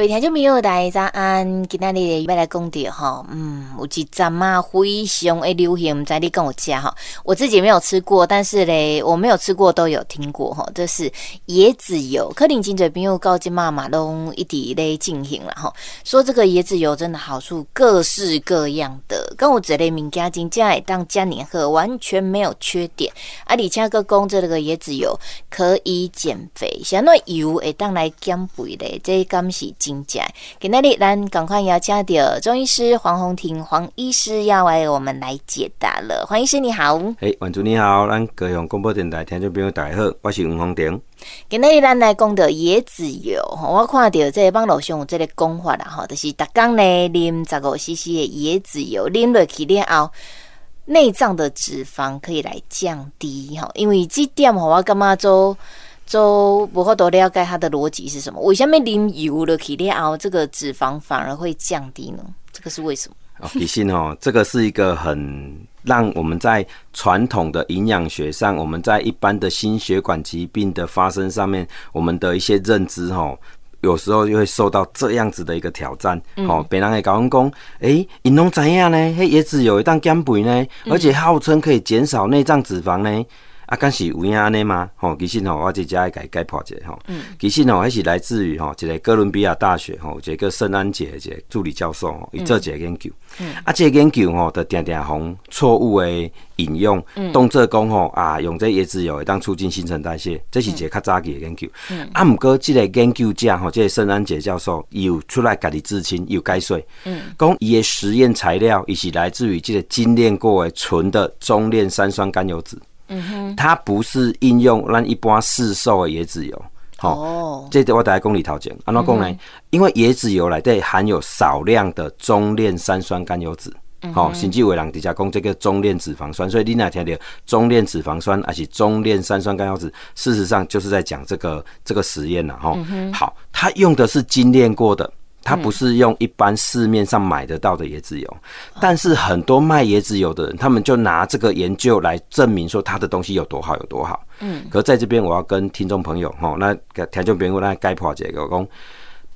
各位听众朋友，大早安！今天你要来讲的哈，嗯，有一阵嘛非常的流行，唔知你跟我讲哈，我自己没有吃过，但是嘞，我没有吃过都有听过哈，这是椰子油。可能真济朋友告诉妈妈拢一直咧进行了哈，说这个椰子油真的好处各式各样的，跟我这类物件真正会当嘉年喝，完全没有缺点。啊，而且个讲这个椰子油可以减肥，像那油会当来减肥嘞，这敢是。今天哩，咱赶快要请到中医师黄宏庭黄医师要为我们来解答了。黄医师你好，哎，晚主你好，咱高雄广播电台听众朋友大家好，我是黄宏庭。今天哩，咱来讲的椰子油，我看到这个网络上有这个讲法啦，哈，就是逐工呢啉十五 CC 的椰子油，啉落去了后，内脏的脂肪可以来降低，哈，因为这点我感觉做？就不好多了解它的逻辑是什么？为什么淋油了去了后，这个脂肪反而会降低呢？这个是为什么？哦，其实哦，这个是一个很让我们在传统的营养学上，我们在一般的心血管疾病的发生上面，我们的一些认知哦，有时候就会受到这样子的一个挑战。哦、嗯，别人会讲，哎，你拢怎样呢？嘿，椰子油会当减肥呢，而且号称可以减少内脏脂肪呢。啊，敢是有影安尼吗？吼，其实吼，我直接来解解剖一下吼。嗯。其实吼，还是来自于吼一个哥伦比亚大学吼一个圣安杰一个助理教授吼，伊做一个研究。嗯。啊，这个研究吼，就定定从错误的引用，动作讲吼啊，用这椰子油会当促进新陈代谢，这是一个较早期的研究。嗯。啊，毋过这个研究者吼，这个圣安杰教授又出来家己自清，又解说。嗯。讲伊的实验材料，伊是来自于这个精炼过的纯的中链三酸甘油酯。嗯哼，它不是应用咱一般市售的椰子油，哦，这我大家讲里头讲，安怎讲呢？因为椰子油里底含有少量的中链三酸甘油酯，好，甚至有人底下讲这个中链脂肪酸，所以你那听到中链脂肪酸还是中链三酸甘油酯，事实上就是在讲这个这个实验了哈。好，它用的是精炼过的。它不是用一般市面上买得到的椰子油，但是很多卖椰子油的人，他们就拿这个研究来证明说他的东西有多好有多好。嗯，可是在这边我要跟听众朋友吼，那听众朋友来解剖一个讲。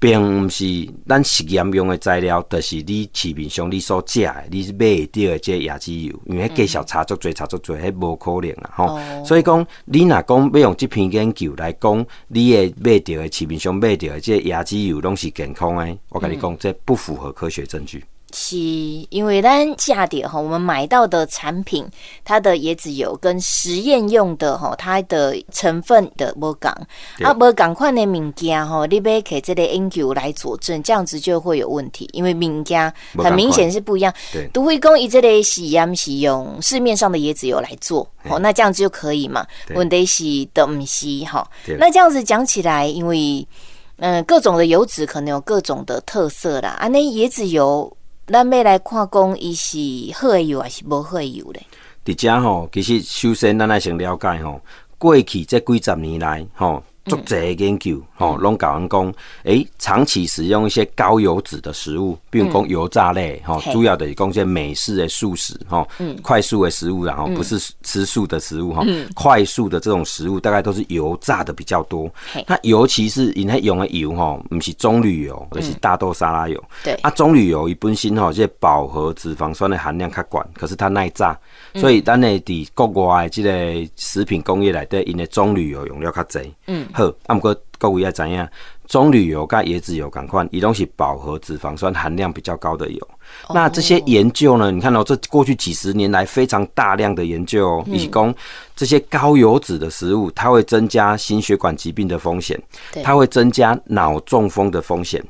并毋是咱实验用的材料，就是你市面上你所食的，你买到的这椰子油，因为介绍差足侪，差足侪，迄无可能啊！吼、哦，所以讲你若讲要用即篇研究来讲，你的买到的市面上买到的这椰子油拢是健康的，我跟你讲，这不符合科学证据。是因为咱价点哈，我们买到的产品，它的椰子油跟实验用的哈，它的成分的无共，啊无同款的物件哈，你别给这个研究来佐证，这样子就会有问题，因为物件很明显是不一样。对，都会讲以这类实验是用市面上的椰子油来做，哦，那这样子就可以嘛？问题是的不是哈？那这样子讲起来，因为嗯、呃，各种的油脂可能有各种的特色啦，啊，那椰子油。咱要来看讲，伊是好的油还是无好的油咧？伫遮吼，其实首先咱来先了解吼，过去这几十年来吼。做这个研究，吼，拢甲阮讲，诶，长期使用一些高油脂的食物，比如讲油炸类，吼、嗯，主要的讲些美式的素食，吼、嗯，快速的食物，然后不是吃素的食物，哈、嗯，快速的这种食物，大概都是油炸的比较多。那尤其是因为用的油，吼，不是棕榈油，而、就是大豆沙拉油。对，啊，棕榈油伊本身吼，这饱和脂肪酸的含量较高，可是它耐炸，所以咱的伫国外的这个食品工业内底，因为棕榈油用料较侪。嗯。好，啊，毋过各位要知影，棕榈油跟椰子油同款，伊拢是饱和脂肪酸含量比较高的油。Oh. 那这些研究呢？你看到、喔、这过去几十年来非常大量的研究、喔，以及讲这些高油脂的食物，它会增加心血管疾病的风险，它会增加脑中风的风险，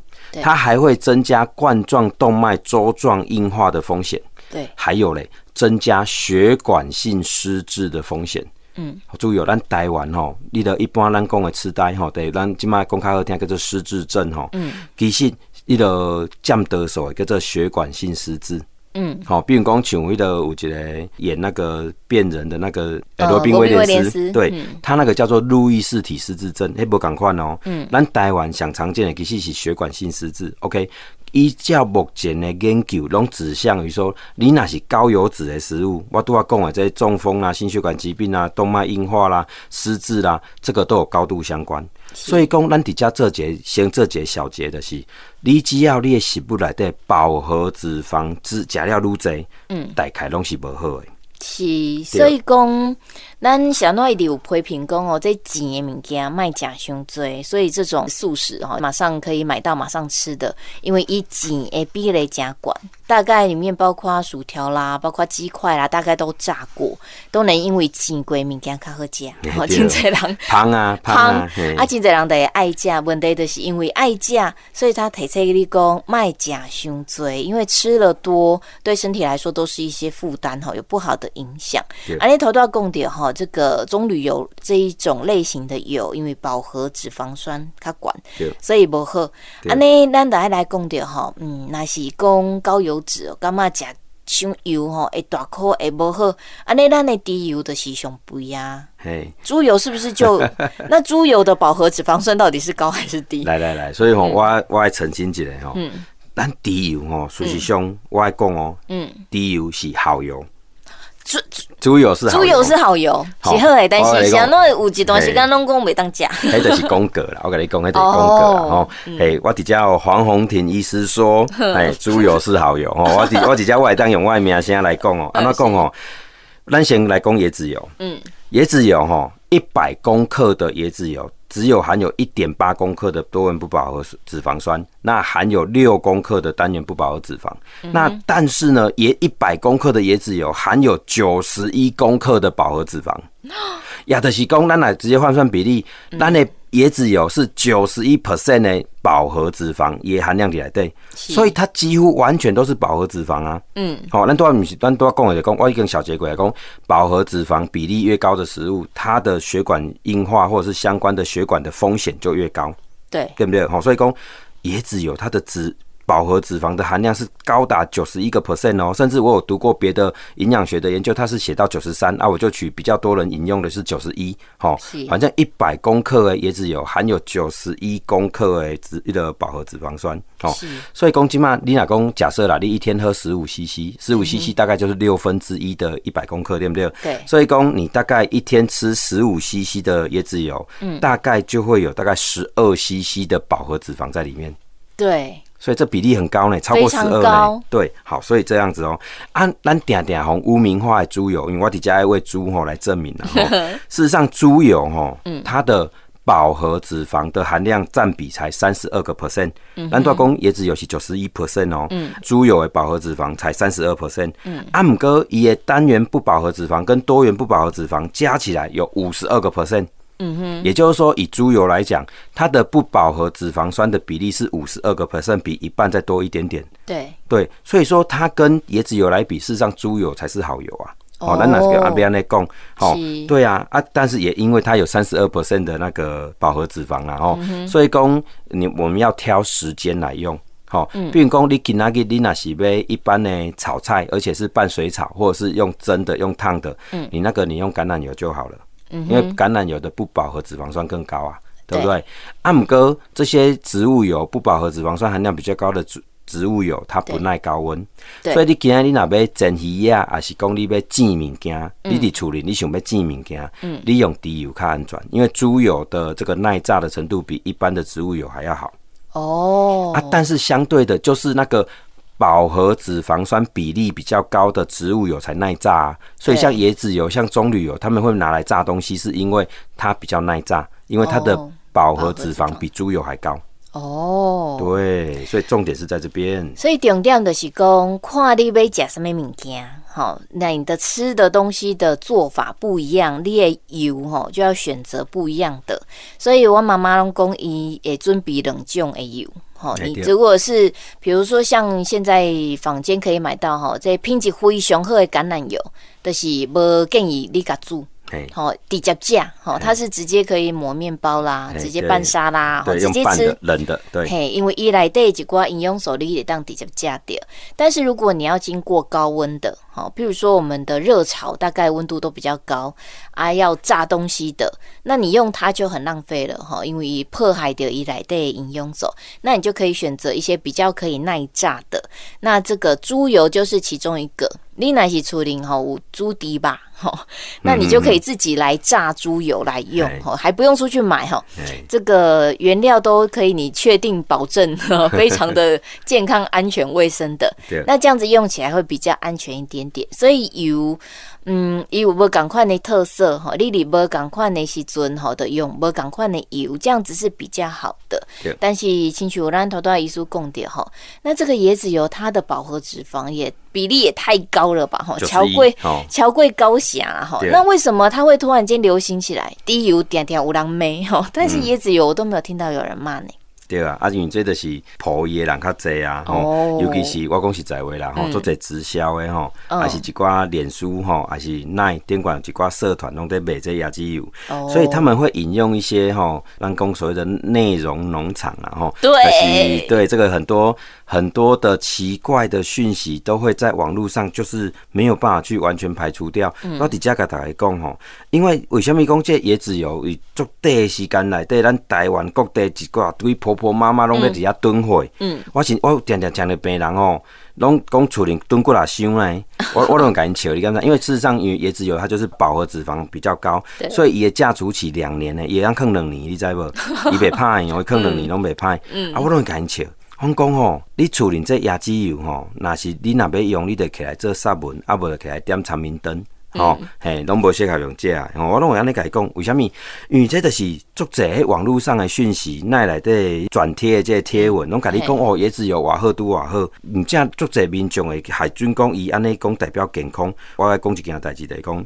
它还会增加冠状动脉粥状硬化的风险，对，还有嘞，增加血管性失智的风险。嗯，注意哦，咱台湾吼，你的一般咱讲的痴呆吼，对，咱即马讲较好听叫做失智症吼。嗯，其实你的占多数叫做血管性失智。嗯，好，比如讲像迄个有一个演那个变人的那个罗宾威廉斯，对，他那个叫做路易斯体失智症，迄无共款哦。嗯，咱台湾想常见的其实是血管性失智。OK。依照目前的研究，拢指向于说，你那是高油脂的食物，我都要讲啊，这些中风啦、心血管疾病啊、动脉硬化啦、失智啦，这个都有高度相关。所以讲，咱底下这节先这节小节的是，你只要你的食物内底饱和脂肪脂加了愈侪，嗯，大概拢是无好的。是，所以讲，咱小诺一直有批评讲哦，这钱的物件卖假伤多，所以这种素食哈，马上可以买到，马上吃的，因为以甜的比例加管，大概里面包括薯条啦，包括鸡块啦，大概都炸过，都能因为钱贵物件较好食。好，真侪人胖啊胖啊，啊，真侪人得爱食，问题就是因为爱食，所以他提出你讲卖假伤多，因为吃了多，对身体来说都是一些负担哈，有不好的。影响，而你头都要供点哈，这个棕榈油这一种类型的油，因为饱和脂肪酸它管，所以无好。啊，你咱来来讲着吼，嗯，那是讲高油脂，干嘛吃香油吼？会大颗会无好。啊，你咱的低油的是上肥呀。嘿，猪油是不是就 那猪油的饱和脂肪酸到底是高还是低？来来来，所以吼，我我爱澄清一下哈，嗯，咱低油吼，事实上我爱讲哦，嗯，低油是好油。猪猪油是猪油是好油，是好诶，但是像那有一段时间拢讲袂当食，迄就是讲过啦。我跟你讲，迄就是 讲过啦。吼，嘿，我底下黄宏庭医师说，哎，猪油是好油。吼，我底 我底下我会当用我的名声来讲哦，安怎讲哦？咱先来讲椰子油。嗯，椰子油吼，一百公克的椰子油。只有含有一点八公克的多元不饱和脂肪酸，那含有六公克的单元不饱和脂肪。嗯、那但是呢，椰一百公克的椰子油含有九十一公克的饱和脂肪。亚德西公，咱来直接换算比例，咱的椰子油是九十一 percent 的饱和脂肪也含量起来对，所以它几乎完全都是饱和脂肪啊。嗯，好，那多少米？咱多少公的讲？我一根小结果来讲，饱和脂肪比例越高的食物，它的血管硬化或者是相关的血管的风险就越高。对，对不对？好，所以讲椰子油它的脂。饱和脂肪的含量是高达九十一个 percent 哦，甚至我有读过别的营养学的研究，它是写到九十三啊，我就取比较多人引用的是九十一，好，反正一百公克的椰子油含有九十一公克的脂的饱和脂肪酸，哦，所以公斤嘛，你老公假设啦，你一天喝十五 cc，十五 cc 大概就是六分之一的一百公克，对不对？对，所以公你大概一天吃十五 cc 的椰子油，嗯，大概就会有大概十二 cc 的饱和脂肪在里面，对。所以这比例很高呢，超过十二呢。对，好，所以这样子哦、喔，按咱点点红污名化的猪油，因为我底下要为猪吼来证明了。事实上，猪油吼，它的饱和脂肪的含量占比才三十二个 percent。咱大公椰子油是九十一 percent 哦，猪油的饱和脂肪才三十二 percent。阿姆哥也单元不饱和脂肪跟多元不饱和脂肪加起来有五十二个 percent。嗯哼，也就是说，以猪油来讲，它的不饱和脂肪酸的比例是五十二个 percent，比一半再多一点点。对对，所以说它跟椰子油来比，事实上猪油才是好油啊。哦，那那个阿边来讲，好，对啊啊，但是也因为它有三十二 percent 的那个饱和脂肪啊，哦，所以讲你我们要挑时间来用。好，比如讲你今仔日你那是要一般的炒菜，而且是拌水炒，或者是用蒸的、用烫的，嗯，你那个你用橄榄油就好了。因为橄榄油的不饱和脂肪酸更高啊，对不对？阿姆哥这些植物油不饱和脂肪酸含量比较高的植植物油，它不耐高温，所以你今天你若要蒸鱼啊，还是讲你要煎物件，你伫处理你想要煎物件，你用猪油较安全，因为猪油的这个耐炸的程度比一般的植物油还要好。哦，啊，但是相对的，就是那个。饱和脂肪酸比例比较高的植物油才耐炸啊，所以像椰子油、像棕榈油，他们会拿来炸东西，是因为它比较耐炸，因为它的饱和脂肪比猪油还高。哦，对，所以重点是在这边。所以重点就是讲，看你要吃什么物件，好，那你的吃的东西的做法不一样，你的油吼就要选择不一样的。所以我妈妈拢讲，伊会准备两种的油。哦，你如果是比如说像现在坊间可以买到哈，这品质非常好的橄榄油，就是不建议你家煮，好直接加，好，它是直接可以抹面包啦，直接拌沙拉，好直接吃冷的，对，嘿，因为一来对几挂饮用手你也当直接加掉，但是如果你要经过高温的。好，譬如说我们的热炒大概温度都比较高啊，要炸东西的，那你用它就很浪费了哈，因为破海的一来的饮用走，那你就可以选择一些比较可以耐炸的，那这个猪油就是其中一个。你那是处理哈猪蹄吧，哈，那你就可以自己来炸猪油来用，哈，还不用出去买哈，这个原料都可以，你确定保证非常的健康、安全、卫生的，那这样子用起来会比较安全一点点，所以油。嗯，伊有无共款的特色吼，你哩无共款的时阵吼，的用无共款的油，这样子是比较好的。对但是，亲像咱头头医师讲的吼，那这个椰子油它的饱和脂肪也比例也太高了吧？吼，桥贵桥贵高霞吼。那为什么它会突然间流行起来？低油点点有人骂吼，但是椰子油我都没有听到有人骂呢。对啊，啊，因为这就是普伊的人较侪啊，吼、哦，尤其是我讲实在话啦，吼、嗯，做者直销的吼，还、哦、是一寡脸书吼，还是奈电管一寡社团拢在卖这椰子油，哦、所以他们会引用一些吼，咱讲所谓的内容农场啊，吼，对，是对这个很多。很多的奇怪的讯息都会在网络上，就是没有办法去完全排除掉。我底下给大家讲吼，因为为什么讲这椰子油？伊足短时间内底，咱台湾各地一挂对婆婆妈妈拢在底下囤货。嗯，我是我常常讲的病人吼，拢讲厝里囤过来伤呢。我我拢敢 笑，你敢知？因为事实上，因为椰子油它就是饱和脂肪比较高，所以伊的价储期两年呢，也要坑两年，你知无？伊袂歹，会坑两年拢袂歹。嗯，啊，我拢敢笑。我讲吼，你厝里这椰子油吼，若是你若要用，你得起来做杀蚊，啊无就起来点长明灯，吼、嗯，嘿，拢无适合用这啊。我拢会安尼甲伊讲，为虾米？因为这就是作者喺网络上的讯息，奈来的转贴的这贴文，拢甲你讲哦，椰子油偌好拄偌好，毋正作者民众会海军讲伊安尼讲代表健康，我来讲一件代志来讲。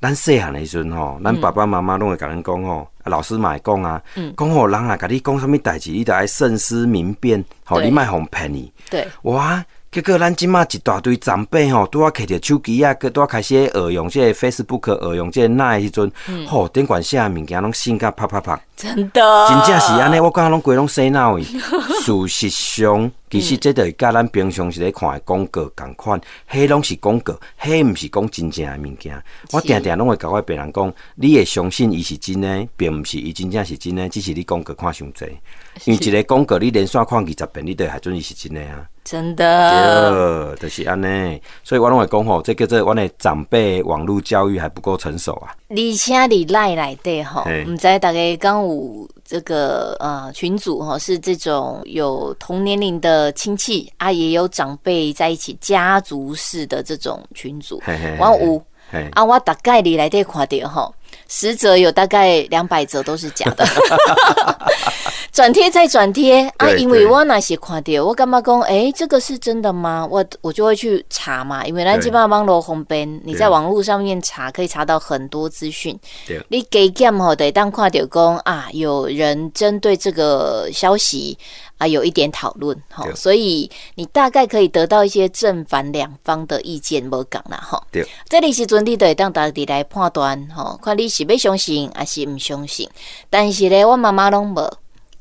咱细汉的时阵吼，咱爸爸妈妈拢会甲咱讲吼，老师嘛会讲啊，讲吼人啊，甲你讲什物代志，你得爱慎思明辨，吼，你莫互骗你。对，哇，结果咱即马一大堆长辈吼，拄啊摕着手机啊，搁拄啊开始学用这个 Facebook，学用这个那的时阵，吼，顶管写物件拢性格啪啪啪。真的，真正是安尼，我感觉拢规拢洗脑去。事实上，其实这个甲咱平常时咧看的。广告同款，迄拢是广告，迄毋是讲真正的。物件。我定定拢会甲我别人讲，你会相信伊是真的，并毋是伊真正是真的，只是你广告看伤济。因为一个广告你连续看二十遍，你都还准伊是真的。啊。真的，对，就是安尼。所以我拢会讲吼，这叫做阮的。长辈网络教育还不够成熟啊。而且你赖来的。吼，毋知大家讲刚。这个呃群组哈是这种有同年龄的亲戚啊，也有长辈在一起家族式的这种群组。我五啊，我大概你来得看点哈，十则有大概两百则都是假的。转贴再转贴啊，因为我那些看到，我感觉讲，哎、欸，这个是真的吗？我我就会去查嘛，因为咱基本上网络方便，你在网络上面查可以查到很多资讯。你给 game 吼，得当看到讲啊，有人针对这个消息啊有一点讨论哈，所以你大概可以得到一些正反两方的意见，无讲啦哈。对，这里时阵你得当大家来判断哈，看你是要相信还是唔相信。但是咧，我妈妈拢无。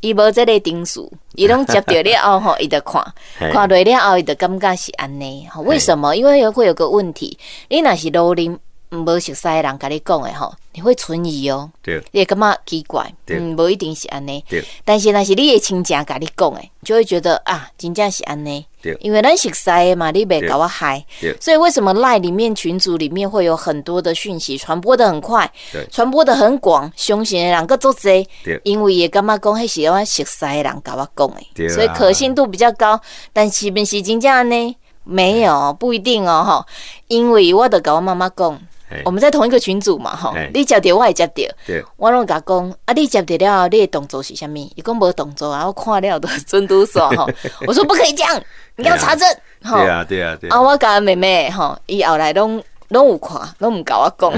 伊无即个定数，伊拢接到了后吼，伊就看，看落了后，伊就感觉是安尼。吼为什么？因为会有个问题，你若是老人无熟悉的人甲你讲的吼，你会存疑哦。对，你会感觉奇怪，嗯，无一定是安尼。对，但是若是你的亲戚甲你讲的，就会觉得啊，真正是安尼。对，因为咱熟悉的嘛，你别搞我害。所以为什么赖里面群组里面会有很多的讯息传播的很快，传播的很广，相信的人个做侪。因为也感觉讲迄是我熟悉的人甲我讲的，所以可信度比较高。但是不是真正呢？没有，不一定哦，吼。因为我得甲我妈妈讲。我们在同一个群组嘛，哈，你接到我也接到，我拢甲讲，啊，你接到了，你的动作是啥物？伊讲无动作啊，我看了都真都爽哈。我说不可以这样，你要查证，哈。对啊，对啊，对啊。啊，我甲妹妹哈，伊后来拢拢有看，拢唔甲我讲，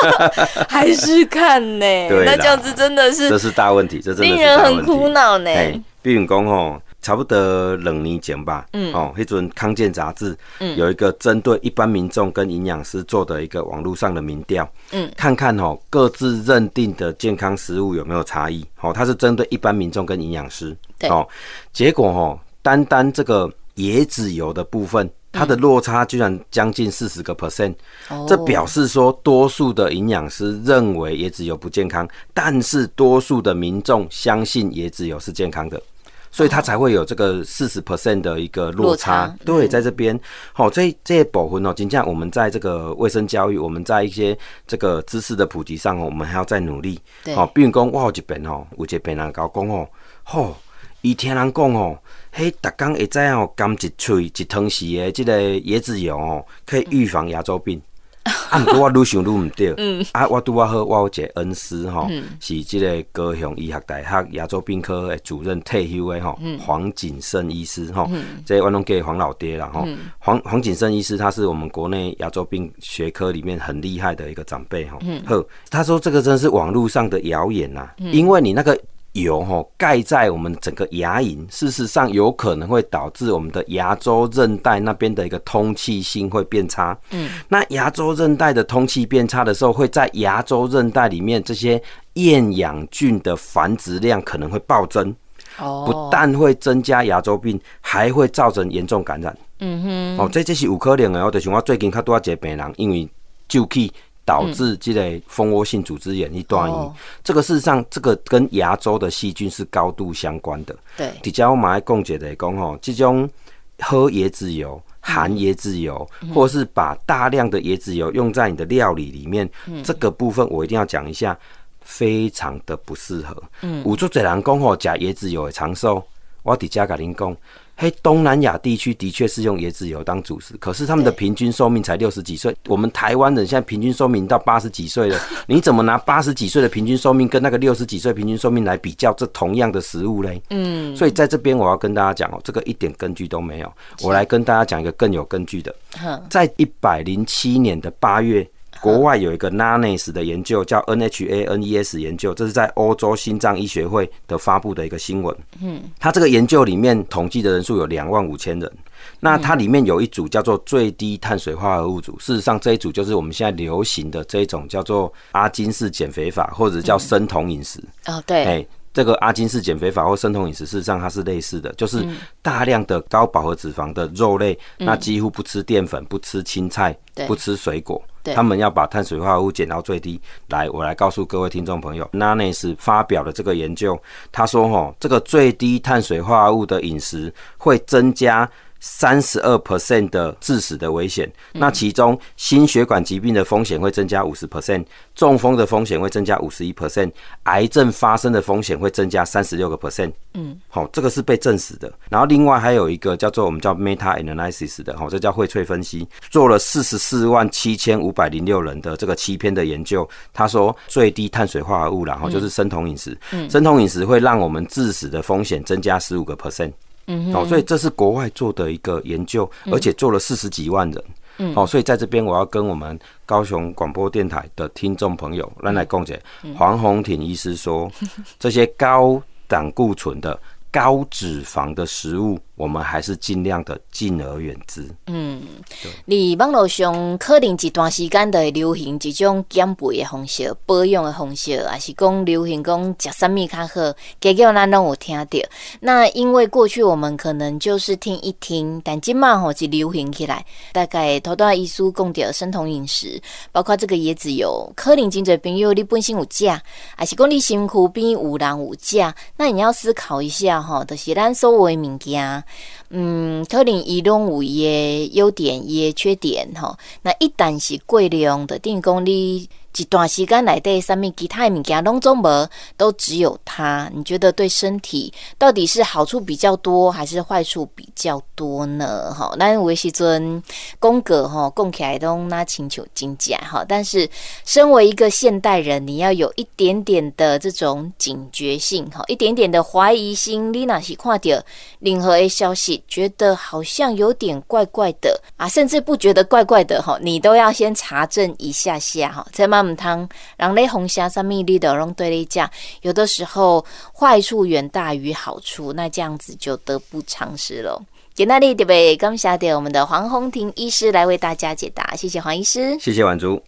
还是看呢？那这样子真的是，这是大问题，这真的令人很苦恼呢。比如讲吼。差不多两年前吧，嗯，哦，迄阵康健杂志，嗯，有一个针对一般民众跟营养师做的一个网络上的民调，嗯，看看哦各自认定的健康食物有没有差异，哦，它是针对一般民众跟营养师，对，哦，结果哦，单单这个椰子油的部分，它的落差居然将近四十个 percent，这表示说多数的营养师认为椰子油不健康，但是多数的民众相信椰子油是健康的。所以它才会有这个四十 percent 的一个落差，落差对，在这边，好，这这些部分哦，今天我们在这个卫生教育，我们在一些这个知识的普及上哦，我们还要再努力。好，比如讲，我有一边哦，有一个病人跟我讲哦，吼，伊听人讲哦，嘿，逐工会知哦，甘一喙一汤匙的这个椰子油哦，可以预防牙周病。啊，毋过我愈想愈毋对。嗯，啊，我拄啊好，我有一个恩师吼，是这个高雄医学大学亚洲病科的主任退休的吼，黄锦胜医师吼，这我拢叫黄老爹啦吼。黄黄锦胜医师他是我们国内亚洲病学科里面很厉害的一个长辈吼。好，他说这个真是网络上的谣言呐，因为你那个。油哈盖在我们整个牙龈，事实上有可能会导致我们的牙周韧带那边的一个通气性会变差。嗯，那牙周韧带的通气变差的时候，会在牙周韧带里面这些厌氧菌的繁殖量可能会暴增。哦，不但会增加牙周病，还会造成严重感染。嗯哼，哦，这这是有可能的。我就是我最近看多少个病人，因为就去。导致这类蜂窝性组织炎一段，这个事实上，这个跟牙周的细菌是高度相关的。对，底下我们来共解的讲吼，这种喝椰子油、含椰子油，或是把大量的椰子油用在你的料理里面，这个部分我一定要讲一下，非常的不适合。嗯，有足侪人讲吼，假椰子油会长寿，我底下跟您讲。嘿，东南亚地区的确是用椰子油当主食，可是他们的平均寿命才六十几岁。我们台湾人现在平均寿命到八十几岁了，你怎么拿八十几岁的平均寿命跟那个六十几岁平均寿命来比较？这同样的食物嘞？嗯，所以在这边我要跟大家讲哦，这个一点根据都没有。我来跟大家讲一个更有根据的，在一百零七年的八月。国外有一个 NANES 的研究，叫 NHANES 研究，这是在欧洲心脏医学会的发布的一个新闻。嗯，它这个研究里面统计的人数有两万五千人。那它里面有一组叫做最低碳水化合物组，事实上这一组就是我们现在流行的这一种叫做阿金式减肥法，或者叫生酮饮食。哦，对，哎，这个阿金式减肥法或生酮饮食，事实上它是类似的，就是大量的高饱和脂肪的肉类，那几乎不吃淀粉，不吃青菜，不吃水果。他们要把碳水化合物减到最低。来，我来告诉各位听众朋友，NANES 发表的这个研究，他说：“吼，这个最低碳水化合物的饮食会增加。”三十二 percent 的致死的危险，那其中心血管疾病的风险会增加五十 percent，中风的风险会增加五十一 percent，癌症发生的风险会增加三十六个 percent。嗯，好，这个是被证实的。然后另外还有一个叫做我们叫 meta analysis 的，好，这叫荟萃分析，做了四十四万七千五百零六人的这个七篇的研究。他说最低碳水化合物，然后就是生酮饮食，嗯生酮饮食会让我们致死的风险增加十五个 percent。嗯，好，所以这是国外做的一个研究，而且做了四十几万人。嗯，好，所以在这边我要跟我们高雄广播电台的听众朋友来来共解。黄宏挺医师说，这些高胆固醇的。高脂肪的食物，我们还是尽量的敬而远之。嗯，你网络上可能一段时间的流行这种减肥的方式、保养的方式，还是讲流行讲吃什么较好，结果咱拢有听到。那因为过去我们可能就是听一听，但今嘛吼是流行起来。大概头段医书讲到生酮饮食，包括这个椰子油，可能真侪朋友你本身有食，还是讲你身躯边有人有食，那你要思考一下。吼，就是咱所有的物件，嗯，可能伊拢有伊诶优点，伊诶缺点，吼。那一旦是过量的，等于讲你。一段时间来对上面其他物件拢总无，都只有它。你觉得对身体到底是好处比较多，还是坏处比较多呢？哈，那维西尊宫格哈，供起来都那请求金价哈。但是身为一个现代人，你要有一点点的这种警觉性哈，一点点的怀疑心。你若是看到任何的消息，觉得好像有点怪怪的啊，甚至不觉得怪怪的哈，你都要先查证一下下哈，才慢。唔通让你红虾上面你都拢对你讲，有的时候坏处远大于好处，那这样子就得不偿失喽。今天呢，特别感谢我们的黄宏庭医师来为大家解答，谢谢黄医师，谢谢婉竹。